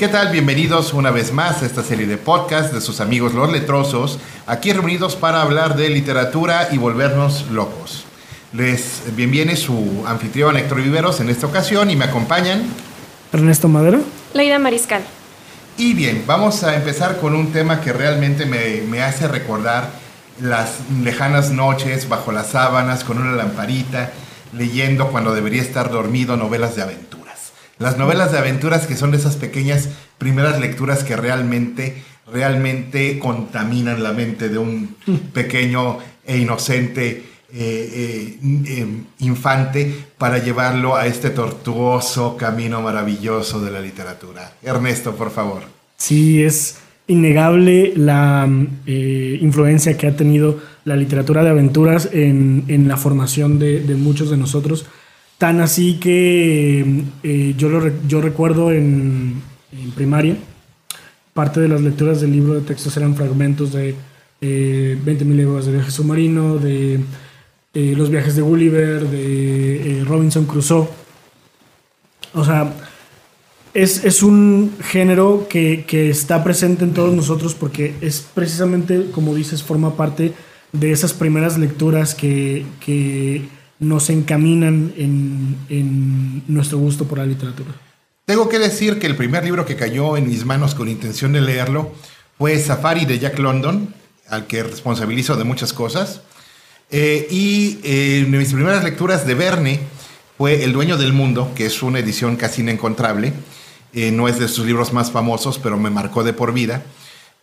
¿Qué tal? Bienvenidos una vez más a esta serie de podcast de sus amigos los letrosos, aquí reunidos para hablar de literatura y volvernos locos. Les bienviene su anfitrión Héctor Viveros en esta ocasión y me acompañan Ernesto Madero. Leida Mariscal. Y bien, vamos a empezar con un tema que realmente me, me hace recordar las lejanas noches bajo las sábanas con una lamparita, leyendo cuando debería estar dormido novelas de aventuras. Las novelas de aventuras que son de esas pequeñas primeras lecturas que realmente, realmente contaminan la mente de un pequeño e inocente eh, eh, eh, infante para llevarlo a este tortuoso camino maravilloso de la literatura. Ernesto, por favor. Sí, es innegable la eh, influencia que ha tenido la literatura de aventuras en, en la formación de, de, muchos de nosotros. Tan así que eh, yo, lo, yo recuerdo en, en, primaria, parte de las lecturas del libro de textos eran fragmentos de eh, 20.000 leguas de viaje submarino, de eh, los viajes de Gulliver, de eh, Robinson Crusoe. O sea, es, es, un género que, que, está presente en todos nosotros porque es precisamente, como dices, forma parte de esas primeras lecturas que, que nos encaminan en, en, nuestro gusto por la literatura. Tengo que decir que el primer libro que cayó en mis manos con intención de leerlo fue Safari de Jack London, al que responsabilizo de muchas cosas. Eh, y eh, en mis primeras lecturas de Verne fue El Dueño del Mundo, que es una edición casi inencontrable. Eh, no es de sus libros más famosos, pero me marcó de por vida.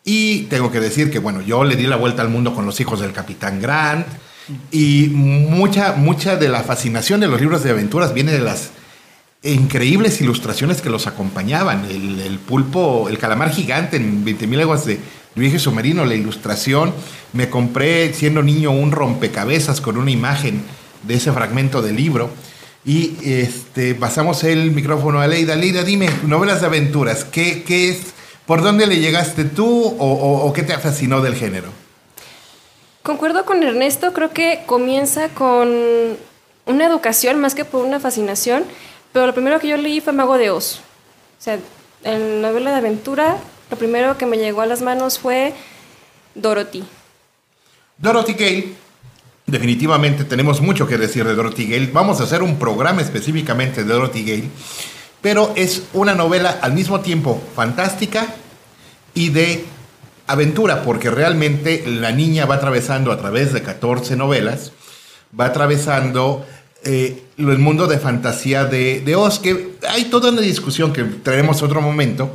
Y tengo que decir que, bueno, yo le di la vuelta al mundo con los hijos del Capitán Grant. Y mucha, mucha de la fascinación de los libros de aventuras viene de las increíbles ilustraciones que los acompañaban. El, pulpo, el calamar gigante en 20.000 aguas de viaje submarino, la ilustración. Me compré, siendo niño, un rompecabezas con una imagen de ese fragmento del libro. Y este, pasamos el micrófono a Leida. Leida, dime, novelas de aventuras, ¿qué, qué es? ¿Por dónde le llegaste tú o, o, qué te fascinó del género? Concuerdo con Ernesto, creo que comienza con una educación más que por una fascinación, pero lo primero que yo leí fue Mago de Oz. O sea, en novela de aventura, lo primero que me llegó a las manos fue Dorothy. Dorothy Gale Definitivamente tenemos mucho que decir de Dorothy Gale. Vamos a hacer un programa específicamente de Dorothy Gale. Pero es una novela al mismo tiempo fantástica y de aventura, porque realmente la niña va atravesando a través de 14 novelas, va atravesando eh, el mundo de fantasía de, de Oz, que hay toda una discusión que traeremos otro momento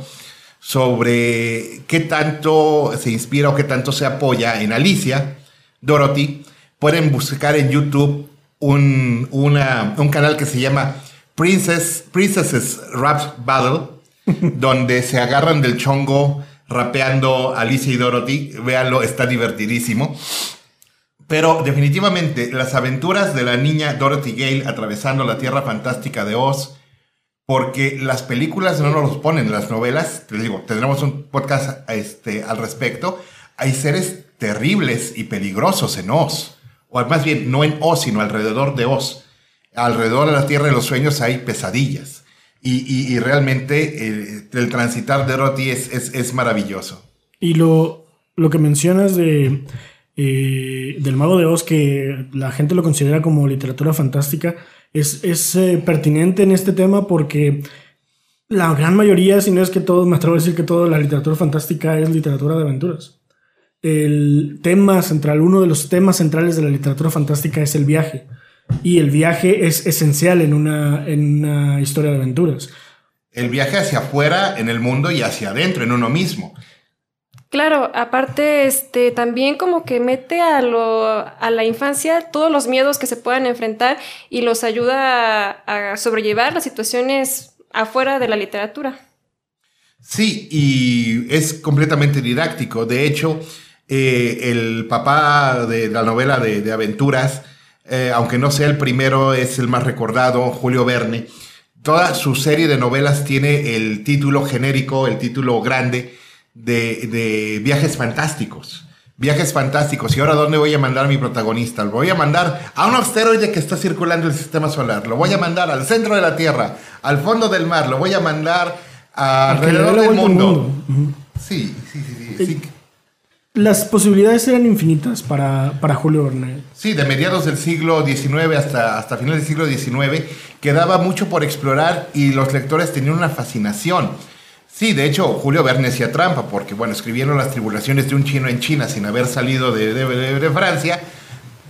sobre qué tanto se inspira o qué tanto se apoya en Alicia, Dorothy, pueden buscar en YouTube un, una, un canal que se llama Princess, Princesses Rap Battle, donde se agarran del chongo rapeando Alicia y Dorothy. Véanlo, está divertidísimo. Pero definitivamente las aventuras de la niña Dorothy Gale atravesando la tierra fantástica de Oz, porque las películas no nos los ponen, las novelas, te digo, tendremos un podcast este, al respecto, hay seres terribles y peligrosos en Oz o más bien no en Oz, sino alrededor de Oz. Alrededor de la Tierra de los Sueños hay pesadillas. Y, realmente eh, el transitar de Dorothy es, es, maravilloso. Y lo, lo que mencionas de, eh, del Mago de Oz, que la gente lo considera como literatura fantástica, es, es eh, pertinente en este tema porque la gran mayoría, si no es que todo, me atrevo a decir que toda la literatura fantástica es literatura de aventuras el tema central, uno de los temas centrales de la literatura fantástica es el viaje. Y el viaje es esencial en una, en una historia de aventuras. El viaje hacia afuera en el mundo y hacia adentro en uno mismo. Claro, aparte, este, también como que mete a, lo, a la infancia todos los miedos que se puedan enfrentar y los ayuda a, a sobrellevar las situaciones afuera de la literatura. Sí, y es completamente didáctico. De hecho, eh, el papá de la novela de, de aventuras, eh, aunque no sea el primero, es el más recordado, Julio Verne. Toda su serie de novelas tiene el título genérico, el título grande de, de viajes fantásticos. Viajes fantásticos. ¿Y ahora dónde voy a mandar a mi protagonista? Lo voy a mandar a un asteroide que está circulando el sistema solar. Lo voy a mandar al centro de la Tierra, al fondo del mar. Lo voy a mandar alrededor del mundo. Sí, sí, sí, sí. Las posibilidades eran infinitas para, para, Julio Verne. Sí, de mediados del siglo XIX hasta, hasta finales del siglo XIX quedaba mucho por explorar y los lectores tenían una fascinación. Sí, de hecho, Julio Verne hacía trampa porque, bueno, escribieron las tribulaciones de un chino en China sin haber salido de, de, Francia,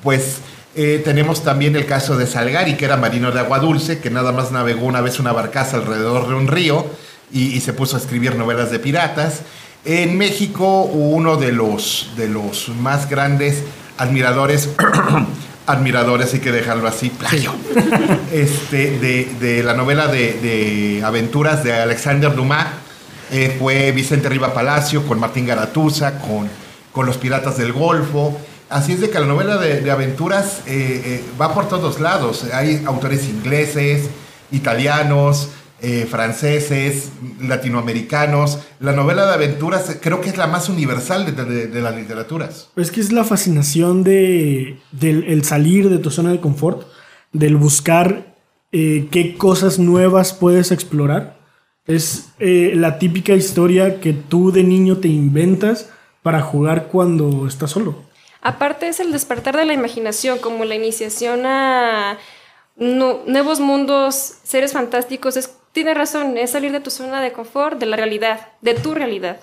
pues eh, tenemos también el caso de Salgari, que era marino de agua dulce, que nada más navegó una vez una barcaza alrededor de un río y, se puso a escribir novelas de piratas. En México, uno de los, de los más grandes admiradores, admiradores, hay que dejarlo así, plagio, este, de, la novela de, aventuras de Alexander Dumas, eh, fue Vicente Riva Palacio, con Martín Garatuza, con, con Los Piratas del Golfo. Así es de que la novela de, aventuras eh, eh, va por todos lados. Hay autores ingleses, italianos, eh, franceses, latinoamericanos. La novela de aventuras creo que es la más universal de, las literaturas. Es que es la fascinación de, del salir de tu zona de confort, del buscar eh, qué cosas nuevas puedes explorar. Es eh, la típica historia que tú de niño te inventas para jugar cuando estás solo. Aparte es el despertar de la imaginación, como la iniciación a nuevos mundos, seres fantásticos. Es tiene razón, es salir de tu zona de confort, de la realidad, de tu realidad.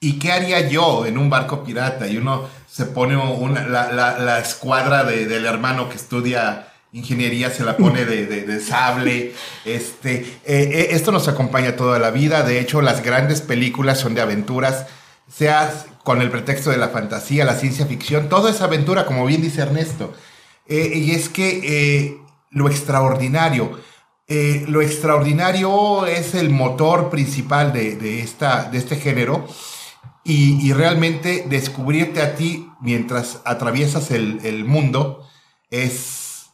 ¿Y qué haría yo en un barco pirata? Y uno se pone la, escuadra del hermano que estudia ingeniería, se la pone de, sable. Este, eh, eh, esto nos acompaña toda la vida. De hecho, las grandes películas son de aventuras, sea con el pretexto de la fantasía, la ciencia ficción, todo es aventura, como bien dice Ernesto. Eh, y es que lo extraordinario, eh, lo extraordinario es el motor principal de, esta, de este género y, realmente descubrirte a ti mientras atraviesas el, mundo es,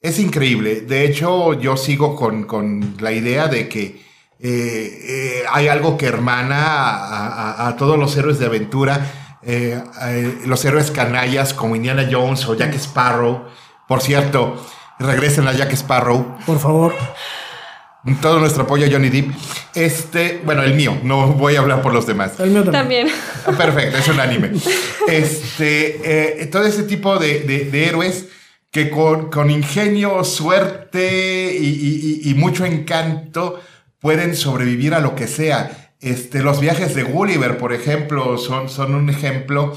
es increíble. De hecho, yo sigo con, la idea de que eh, eh, hay algo que hermana a, todos los héroes de aventura, los héroes canallas como Indiana Jones o Jack Sparrow. Por cierto, regresen a Jack Sparrow. Por favor. Todo nuestro apoyo a Johnny Depp. Este, bueno, el mío, no voy a hablar por los demás. El mío también. Perfecto, es un anime. Este, eh, todo ese tipo de, héroes que con, ingenio, suerte y, mucho encanto pueden sobrevivir a lo que sea. Este, los viajes de Gulliver, por ejemplo, son, son un ejemplo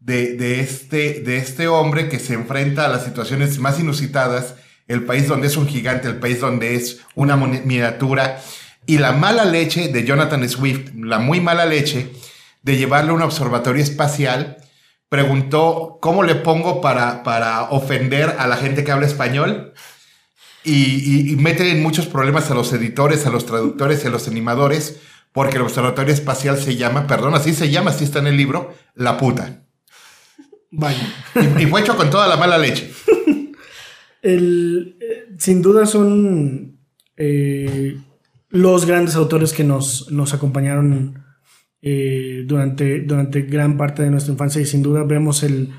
de, este, de este hombre que se enfrenta a las situaciones más inusitadas, el país donde es un gigante, el país donde es una miniatura, y la mala leche de Jonathan Swift, la muy mala leche de llevarle a un observatorio espacial, preguntó cómo le pongo para, para ofender a la gente que habla español. Y, y, mete en muchos problemas a los editores, a los traductores y a los animadores, porque el observatorio espacial se llama, perdón, así se llama, así está en el libro, La Puta. Vaya. Y, fue hecho con toda la mala leche. El, eh, sin duda son eh, los grandes autores que nos, nos acompañaron eh, durante, durante gran parte de nuestra infancia y sin duda vemos el,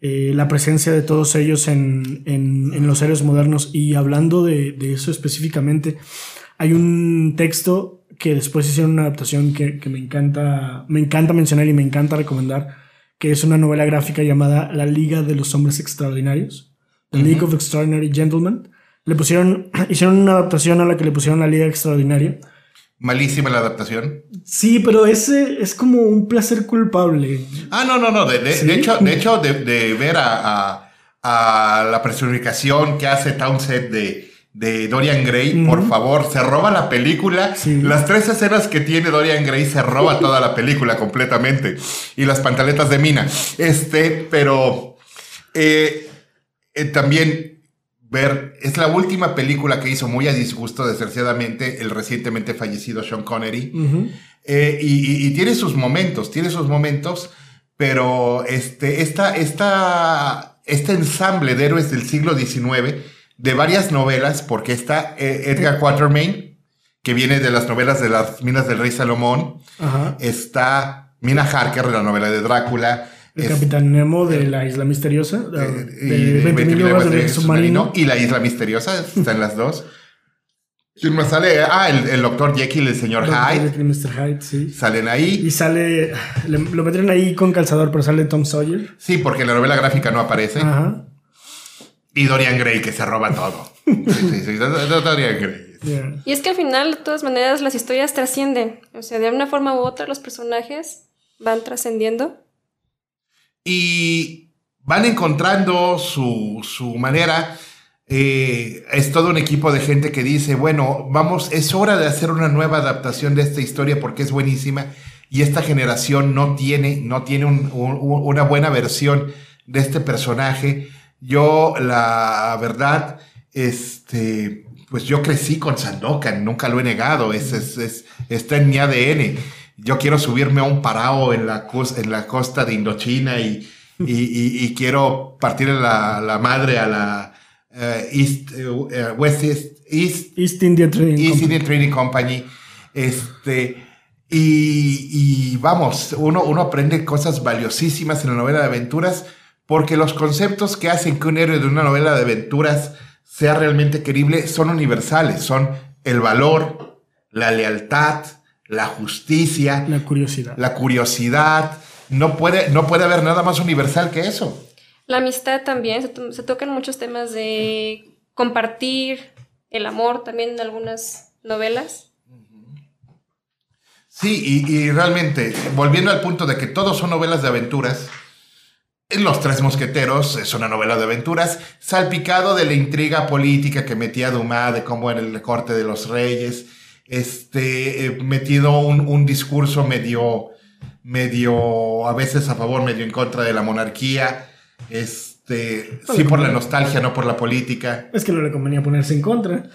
la presencia de todos ellos en, en, los héroes modernos. Y hablando de, de, eso específicamente, hay un texto que después hicieron una adaptación que, que me, encanta, me encanta mencionar y me encanta recomendar que es una novela gráfica llamada La Liga de los Hombres Extraordinarios, League of Extraordinary Gentlemen. Le pusieron, hicieron una adaptación a la que le pusieron La Liga Extraordinaria. Malísima la adaptación. Sí, pero ese es como un placer culpable. Ah, no, no, no. De, hecho, de, hecho de, ver a, a, la personificación que hace Townsend de, de Dorian Gray, por favor, se roba la película. Las tres escenas que tiene Dorian Gray se roba toda la película completamente. Y las pantaletas de mina. Este, pero eh, eh, también ver, es la última película que hizo muy a disgusto, desgraciadamente, el recientemente fallecido Sean Connery. Eh, y, tiene sus momentos, tiene sus momentos, pero este, esta, esta, este ensamble de héroes del siglo XIX de varias novelas, porque está eh, Edgar Quatermain, que viene de las novelas de las Minas del Rey Salomón. Está Mina Harker, de la novela de Drácula. El Capitán Nemo de la Isla Misteriosa. De, de, de, submarino. Y la Isla Misteriosa, están las dos. ¿Quién más sale? Ah, el, el doctor Jekyll, el señor Hyde. Jekyll y Mr. Hyde, sí. Salen ahí. Y sale, le- lo metieron ahí con calzador, pero sale Tom Sawyer. Sí, porque en la novela gráfica no aparece. Ajá. Y Dorian Gray, que se roba todo. Sí, sí, sí, Dorian Gray. Yeah. Y es que al final, de todas maneras, las historias trascienden. O sea, de una forma u otra, los personajes van trascendiendo. Y van encontrando su, su manera. Eh, es todo un equipo de gente que dice, bueno, vamos, es hora de hacer una nueva adaptación de esta historia porque es buenísima y esta generación no tiene, no tiene un- un- una buena versión de este personaje. Yo, la verdad, este, pues yo crecí con Sandokan, nunca lo he negado, es, es- es- está en mi ADN. Yo quiero subirme a un parao en la, en la costa de Indochina y, y, y- y quiero partir la, la madre a la eh, East, eh, West East, East East India Trading East Company. Indian Trading Company. Este, y, y vamos, uno, uno aprende cosas valiosísimas en la novela de aventuras porque los conceptos que hacen que un héroe de una novela de aventuras sea realmente querible son universales, son el valor, la lealtad, la justicia, La curiosidad. la curiosidad. No puede, no puede haber nada más universal que eso. La amistad también, se, to- se tocan muchos temas de compartir, el amor también en algunas novelas. Sí, y, y realmente, volviendo al punto de que todos son novelas de aventuras, Los Tres Mosqueteros es una novela de aventuras, salpicado de la intriga política que metía Dumas, de cómo era el corte de los reyes, este, eh, metido un, un discurso medio, medio, a veces a favor, medio en contra de la monarquía, este, sí por la nostalgia, no por la política. Es que no le convenía ponerse en contra.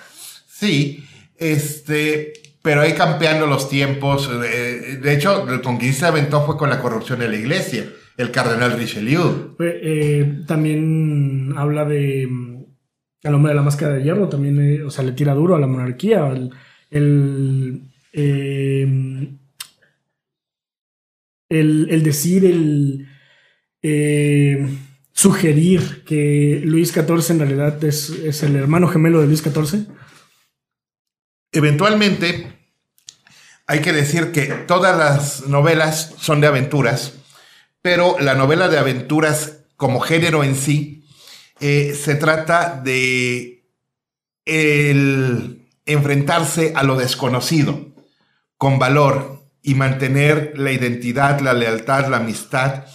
Sí, este, pero ahí campeando los tiempos. eh, de hecho, con quien se aventó fue con la corrupción de la iglesia, el cardenal Richelieu. Eh, también habla de mm, al hombre de la máscara de hierro, también, o sea, le tira duro a la monarquía. El, el, eh, el- el decir, el eh, sugerir que Luis XIV en realidad es, es el hermano gemelo de Luis XIV. Eventualmente, hay que decir que todas las novelas son de aventuras, pero la novela de aventuras como género en sí eh, se trata de el enfrentarse a lo desconocido con valor y mantener la identidad, la lealtad, la amistad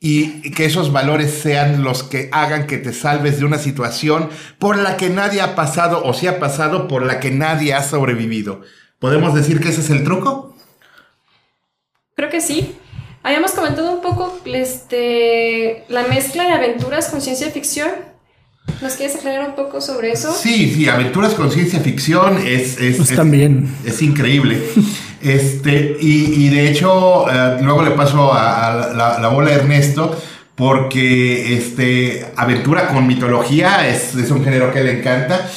y que esos valores sean los que hagan que te salves de una situación por la que nadie ha pasado o si ha pasado por la que nadie ha sobrevivido. ¿Podemos decir que ese es el truco? Creo que sí. Habíamos comentado un poco este, la mezcla de aventuras con ciencia ficción. ¿Nos quieres aclarar un poco sobre eso? Sí, sí, aventuras con ciencia ficción es, es, Pues es- también. es increíble. Este, y, y de hecho, eh, luego le paso a, a la, la bola a Ernesto, porque este, aventura con mitología es, es un género que le encanta.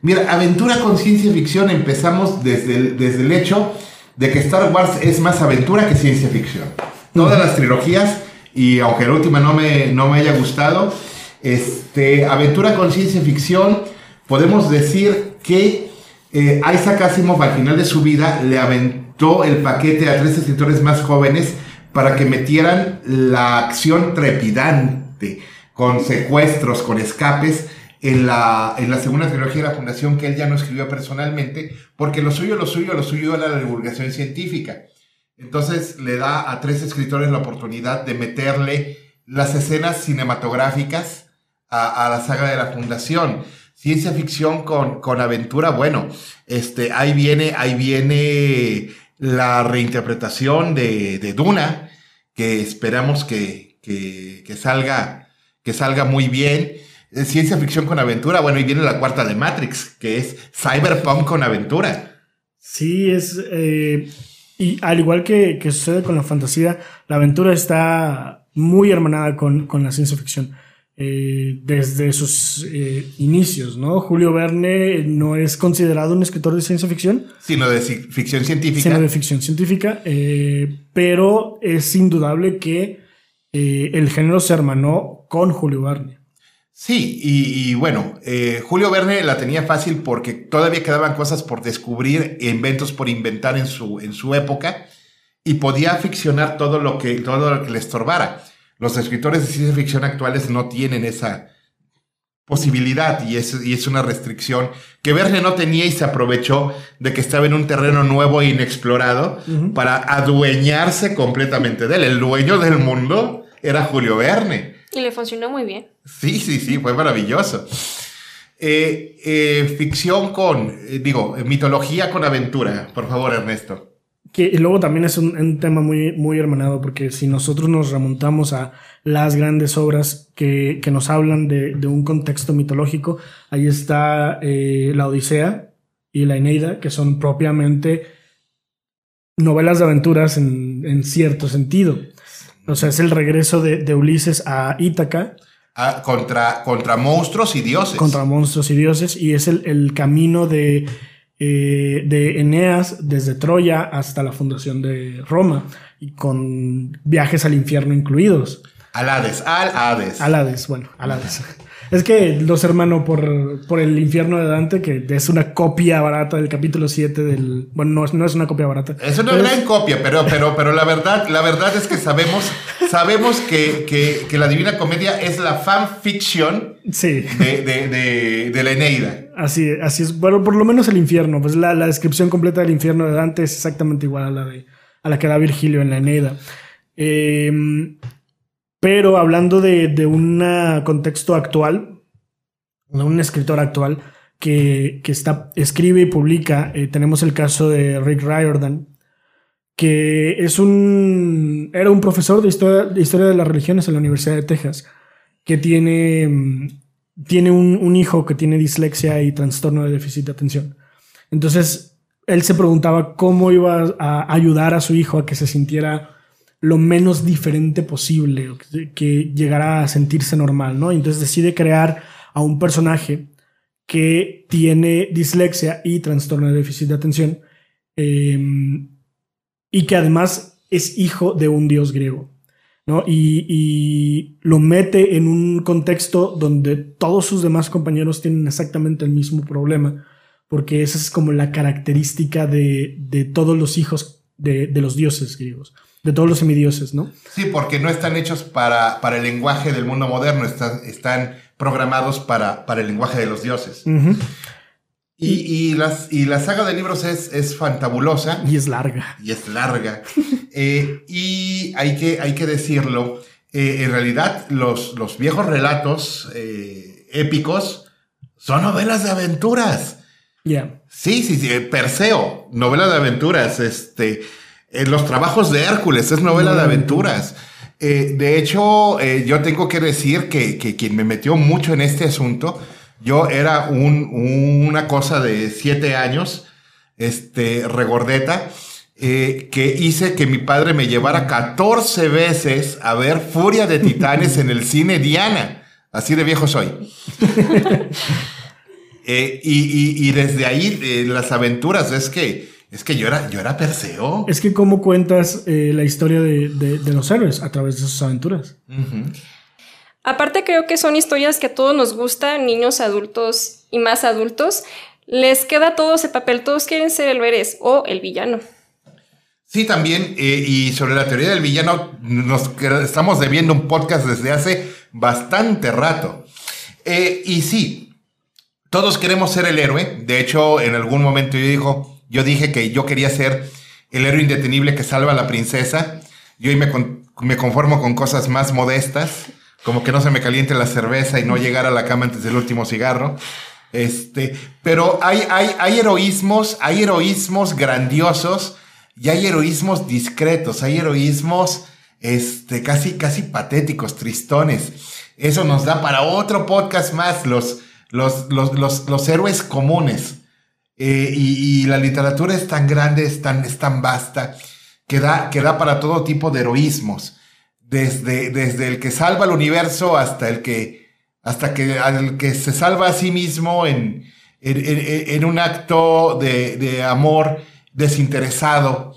Mira, aventura con ciencia ficción empezamos desde el, desde el hecho de que Star Wars es más aventura que ciencia ficción. Todas las trilogías, y aunque la última no me, no me haya gustado, este, aventura con ciencia ficción, podemos decir que eh, Isaac Asimov al final de su vida le aventó el paquete a tres escritores más jóvenes para que metieran la acción trepidante, con secuestros, con escapes, en la, en la segunda trilogía de la Fundación que él ya no escribió personalmente, porque lo suyo, lo suyo, lo suyo era la divulgación científica. Entonces le da a tres escritores la oportunidad de meterle las escenas cinematográficas a, la saga de la Fundación. Ciencia ficción con, con aventura, bueno, este, ahí viene, ahí viene la reinterpretación de, de Duna, que esperamos que, que, que salga, que salga muy bien. Eh, Ciencia ficción con aventura, bueno, y viene la cuarta de Matrix, que es Cyberpunk con aventura. Sí, es. eh, y al igual que, que sucede con la fantasía, la aventura está muy hermanada con, con la ciencia ficción. Eh, desde sus eh, inicios, ¿no? Julio Verne no es considerado un escritor de ciencia ficción, Sino de ci- ficción científica. sino de ficción científica, eh, pero es indudable que eh, el género se hermanó con Julio Verne. Sí, y, y bueno, eh, Julio Verne la tenía fácil porque todavía quedaban cosas por descubrir, inventos por inventar en su, en su época, y podía ficcionar todo lo, que, todo lo que le estorbara. Los escritores de ciencia ficción actuales no tienen esa posibilidad y es, y es una restricción que Verne no tenía y se aprovechó de que estaba en un terreno nuevo e inexplorado para adueñarse completamente de él. El dueño del mundo era Julio Verne. Y le funcionó muy bien. Sí, sí, sí, fue maravilloso. Eh, eh, ficción con, eh, digo, mitología con aventura. Por favor, Ernesto. Que y luego también es un, un tema muy, muy hermanado, porque si nosotros nos remontamos a las grandes obras que, que nos hablan de, de, un contexto mitológico, ahí está eh, la Odisea y la Eneida, que son propiamente novelas de aventuras en, en cierto sentido. O sea, es el regreso de, de Ulises a Ítaca. Ah, contra, contra monstruos y dioses. Contra monstruos y dioses, y es el, el camino de eh, de Eneas desde Troya hasta la fundación de Roma, y con viajes al infierno incluidos. Al Hades, al Hades. Al Hades, bueno, al Hades. Es que los hermanos por, por el infierno de Dante, que es una copia barata del capítulo 7 del... Bueno, no, no es una copia barata. Es una gran es... copia, pero, pero, pero la, verdad, la verdad es que sabemos, sabemos que, que, que la Divina Comedia es la fanfiction sí. de, de, de, de, la Eneida. Así, así es. Bueno, por lo menos el infierno. Pues la, la, descripción completa del infierno de Dante es exactamente igual a la, de, a la que da Virgilio en la Eneida. Eh, pero hablando de, un contexto actual, de un escritor actual que, que está, escribe y publica, eh, tenemos el caso de Rick Riordan, que es un, era un profesor de historia, de las religiones en la Universidad de Texas, que tiene, tiene un, un hijo que tiene dislexia y trastorno de déficit de atención. Entonces, él se preguntaba cómo iba a ayudar a su hijo a que se sintiera lo menos diferente posible, que llegara a sentirse normal, ¿no? Entonces decide crear a un personaje que tiene dislexia y trastorno de déficit de atención eh, y que además es hijo de un dios griego, ¿no? Y, y, lo mete en un contexto donde todos sus demás compañeros tienen exactamente el mismo problema, porque esa es como la característica de, de todos los hijos de, de los dioses griegos de todos los semidioses, ¿no? Sí, porque no están hechos para, para el lenguaje del mundo moderno, están, están programados para, para el lenguaje de los dioses. Uh -huh. y, y, las, y la saga de libros es, es fantabulosa. Y es larga. Y es larga. eh, y hay que, hay que decirlo, eh, en realidad los, los viejos relatos eh, épicos son novelas de aventuras. Yeah. Sí, sí, sí. Perseo, novela de aventuras. Este eh, los trabajos de Hércules, es novela mm. de aventuras. Eh, de hecho, eh, yo tengo que decir que, que, quien me metió mucho en este asunto, yo era un, una cosa de siete años, este, regordeta, eh, que hice que mi padre me llevara 14 veces a ver Furia de Titanes en el cine Diana. Así de viejo soy. y, y, y, desde ahí, las aventuras, es que es que yo era, yo era Perseo. Es que cómo cuentas eh, la historia de, de, de, los héroes a través de sus aventuras. Uh -huh. Aparte creo que son historias que a todos nos gustan, niños, adultos y más adultos. Les queda todo ese papel, todos quieren ser el héroe o el villano. Sí, también, eh, y sobre la teoría del villano, nos estamos debiendo un podcast desde hace bastante rato. Eh, y sí, todos queremos ser el héroe. De hecho, en algún momento yo dijo, yo dije que yo quería ser el héroe indetenible que salva a la princesa. Yo hoy me conformo con cosas más modestas, como que no se me caliente la cerveza y no llegar a la cama antes del último cigarro. Este, pero hay, hay, hay heroísmos, hay heroísmos grandiosos y hay heroísmos discretos, hay heroísmos este, casi, casi patéticos, tristones. Eso nos da para otro podcast más, los, los, los, los, los héroes comunes. Eh, y, la literatura es tan grande, es tan, es tan vasta, que da, que da para todo tipo de heroísmos. Desde, desde el que salva el universo hasta el que, hasta que, el que se salva a sí mismo en, en un acto de, de, amor desinteresado.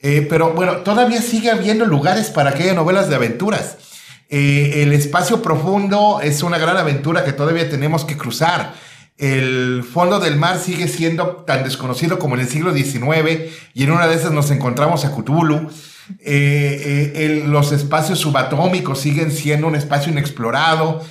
Eh, pero bueno, todavía sigue habiendo lugares para que haya novelas de aventuras. Eh, el espacio profundo es una gran aventura que todavía tenemos que cruzar. El fondo del mar sigue siendo tan desconocido como en el siglo XIX y en una de esas nos encontramos a Cthulhu. Eh, eh, los espacios subatómicos siguen siendo un espacio inexplorado,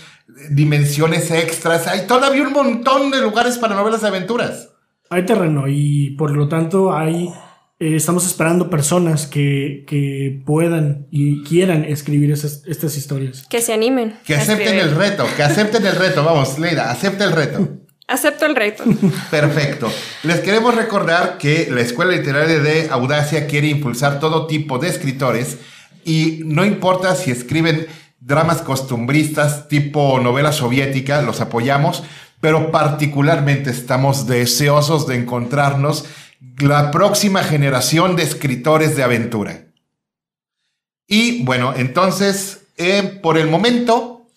dimensiones extras. Hay todavía un montón de lugares para novelas aventuras. Hay terreno y por lo tanto hay eh, estamos esperando personas que, que, puedan y quieran escribir esas, estas historias. Que se animen. Que acepten el reto, que acepten el reto. Vamos, Leida, acepta el reto. Acepto el reto. Perfecto. Les queremos recordar que la Escuela Literaria de Audacia quiere impulsar todo tipo de escritores y no importa si escriben dramas costumbristas tipo novela soviética, los apoyamos, pero particularmente estamos deseosos de encontrarnos la próxima generación de escritores de aventura. Y bueno, entonces, eh, por el momento,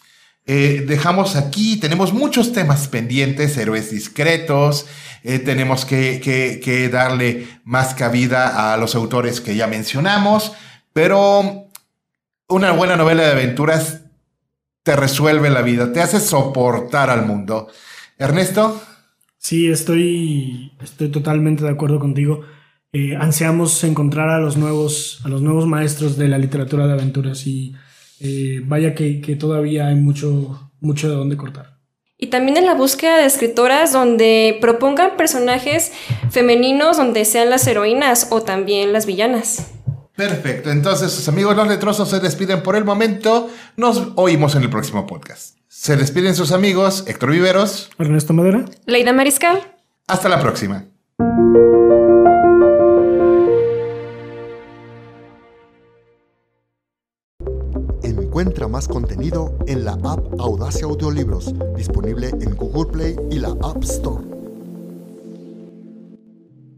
eh, dejamos aquí, tenemos muchos temas pendientes, héroes discretos, eh, tenemos que, que, darle más cabida a los autores que ya mencionamos, pero una buena novela de aventuras te resuelve la vida, te hace soportar al mundo. Ernesto. Sí, estoy, estoy totalmente de acuerdo contigo. Eh, ansiamos encontrar a los, nuevos, a los nuevos maestros de la literatura de aventuras y eh, vaya que, todavía hay mucho, mucho de dónde cortar. Y también en la búsqueda de escritoras donde propongan personajes femeninos donde sean las heroínas o también las villanas. Perfecto, entonces sus amigos los letrosos se despiden por el momento. Nos oímos en el próximo podcast. Se despiden sus amigos Héctor Viveros, Ernesto Madera, Leida Mariscal. Hasta la próxima. Encuentra más contenido en la app Audacia Audiolibros, disponible en Google Play y la App Store.